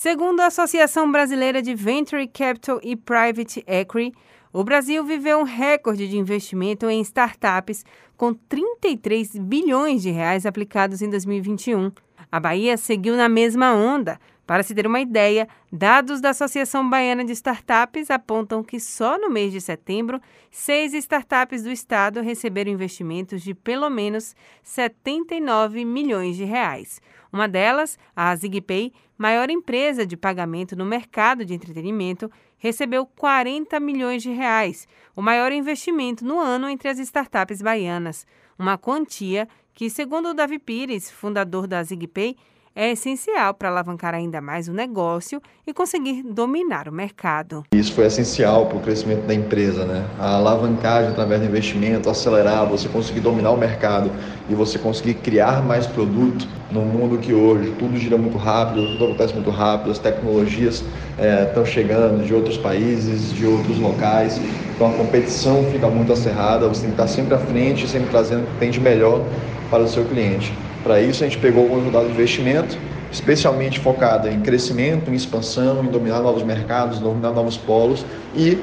Segundo a Associação Brasileira de Venture Capital e Private Equity, o Brasil viveu um recorde de investimento em startups com 33 bilhões de reais aplicados em 2021. A Bahia seguiu na mesma onda. Para se ter uma ideia, dados da Associação Baiana de Startups apontam que só no mês de setembro, seis startups do estado receberam investimentos de pelo menos 79 milhões de reais. Uma delas, a ZigPay, maior empresa de pagamento no mercado de entretenimento, recebeu 40 milhões de reais, o maior investimento no ano entre as startups baianas. Uma quantia que, segundo o Davi Pires, fundador da ZigPay, é essencial para alavancar ainda mais o negócio e conseguir dominar o mercado. Isso foi essencial para o crescimento da empresa, né? A alavancagem através do investimento, acelerar, você conseguir dominar o mercado e você conseguir criar mais produto no mundo que hoje tudo gira muito rápido, tudo acontece muito rápido, as tecnologias estão é, chegando de outros países, de outros locais, então a competição fica muito acerrada, você tem que estar sempre à frente, sempre trazendo o que tem de melhor para o seu cliente. Para isso, a gente pegou alguns dados de investimento, especialmente focada em crescimento, em expansão, em dominar novos mercados, dominar novos polos e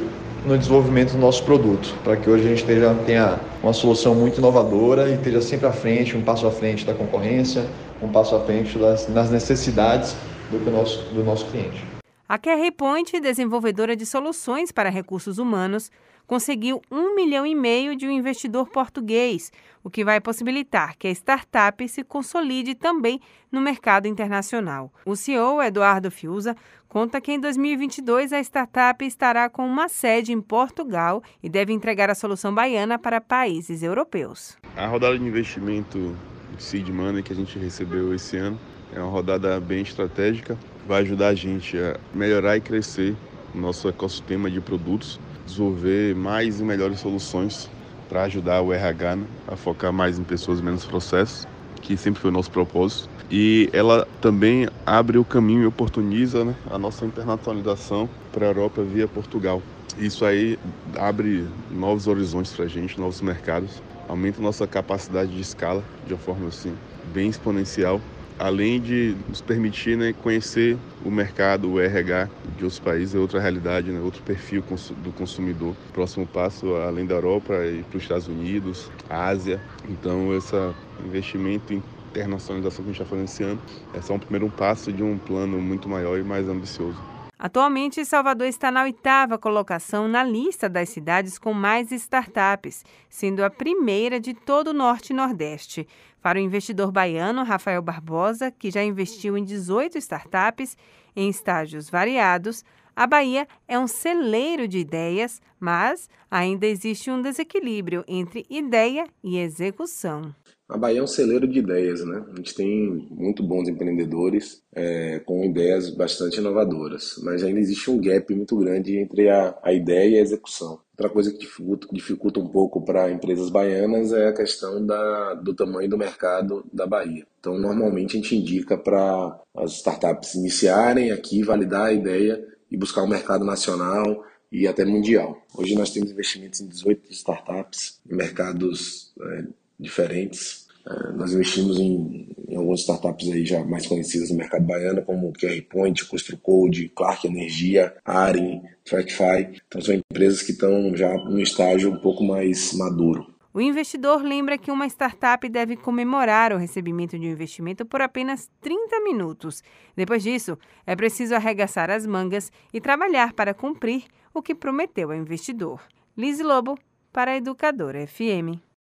no desenvolvimento do nosso produto, para que hoje a gente esteja, tenha uma solução muito inovadora e esteja sempre à frente, um passo à frente da concorrência, um passo à frente das, das necessidades do nosso, do nosso cliente. A Carry Point, desenvolvedora de soluções para recursos humanos, conseguiu um milhão e meio de um investidor português, o que vai possibilitar que a startup se consolide também no mercado internacional. O CEO, Eduardo Fiuza, conta que em 2022 a startup estará com uma sede em Portugal e deve entregar a solução baiana para países europeus. A rodada de investimento Seed Money que a gente recebeu esse ano é uma rodada bem estratégica, vai ajudar a gente a melhorar e crescer o nosso ecossistema de produtos desenvolver mais e melhores soluções para ajudar o RH né, a focar mais em pessoas menos processos, que sempre foi o nosso propósito. E ela também abre o caminho e oportuniza né, a nossa internacionalização para a Europa via Portugal. Isso aí abre novos horizontes para a gente, novos mercados, aumenta nossa capacidade de escala de uma forma assim bem exponencial além de nos permitir né, conhecer o mercado, o RH de outros países, é outra realidade, né, outro perfil do consumidor. Próximo passo, além da Europa, é para os Estados Unidos, Ásia. Então, esse investimento em internacionalização que a gente está fazendo esse ano é só um primeiro passo de um plano muito maior e mais ambicioso. Atualmente, Salvador está na oitava colocação na lista das cidades com mais startups, sendo a primeira de todo o Norte e Nordeste. Para o investidor baiano Rafael Barbosa, que já investiu em 18 startups em estágios variados, a Bahia é um celeiro de ideias, mas ainda existe um desequilíbrio entre ideia e execução. A Bahia é um celeiro de ideias, né? A gente tem muito bons empreendedores é, com ideias bastante inovadoras, mas ainda existe um gap muito grande entre a, a ideia e a execução. Outra coisa que dificulta, dificulta um pouco para empresas baianas é a questão da, do tamanho do mercado da Bahia. Então, normalmente a gente indica para as startups iniciarem aqui, validar a ideia e buscar um mercado nacional e até mundial. Hoje nós temos investimentos em 18 startups, em mercados é, diferentes. É, nós investimos em, em algumas startups aí já mais conhecidas no mercado baiano, como QR Point, ConstruCode, Clark Energia, Arin, TrackFi. Então são empresas que estão já no estágio um pouco mais maduro. O investidor lembra que uma startup deve comemorar o recebimento de um investimento por apenas 30 minutos. Depois disso, é preciso arregaçar as mangas e trabalhar para cumprir o que prometeu ao investidor. Liz Lobo, para a Educadora FM.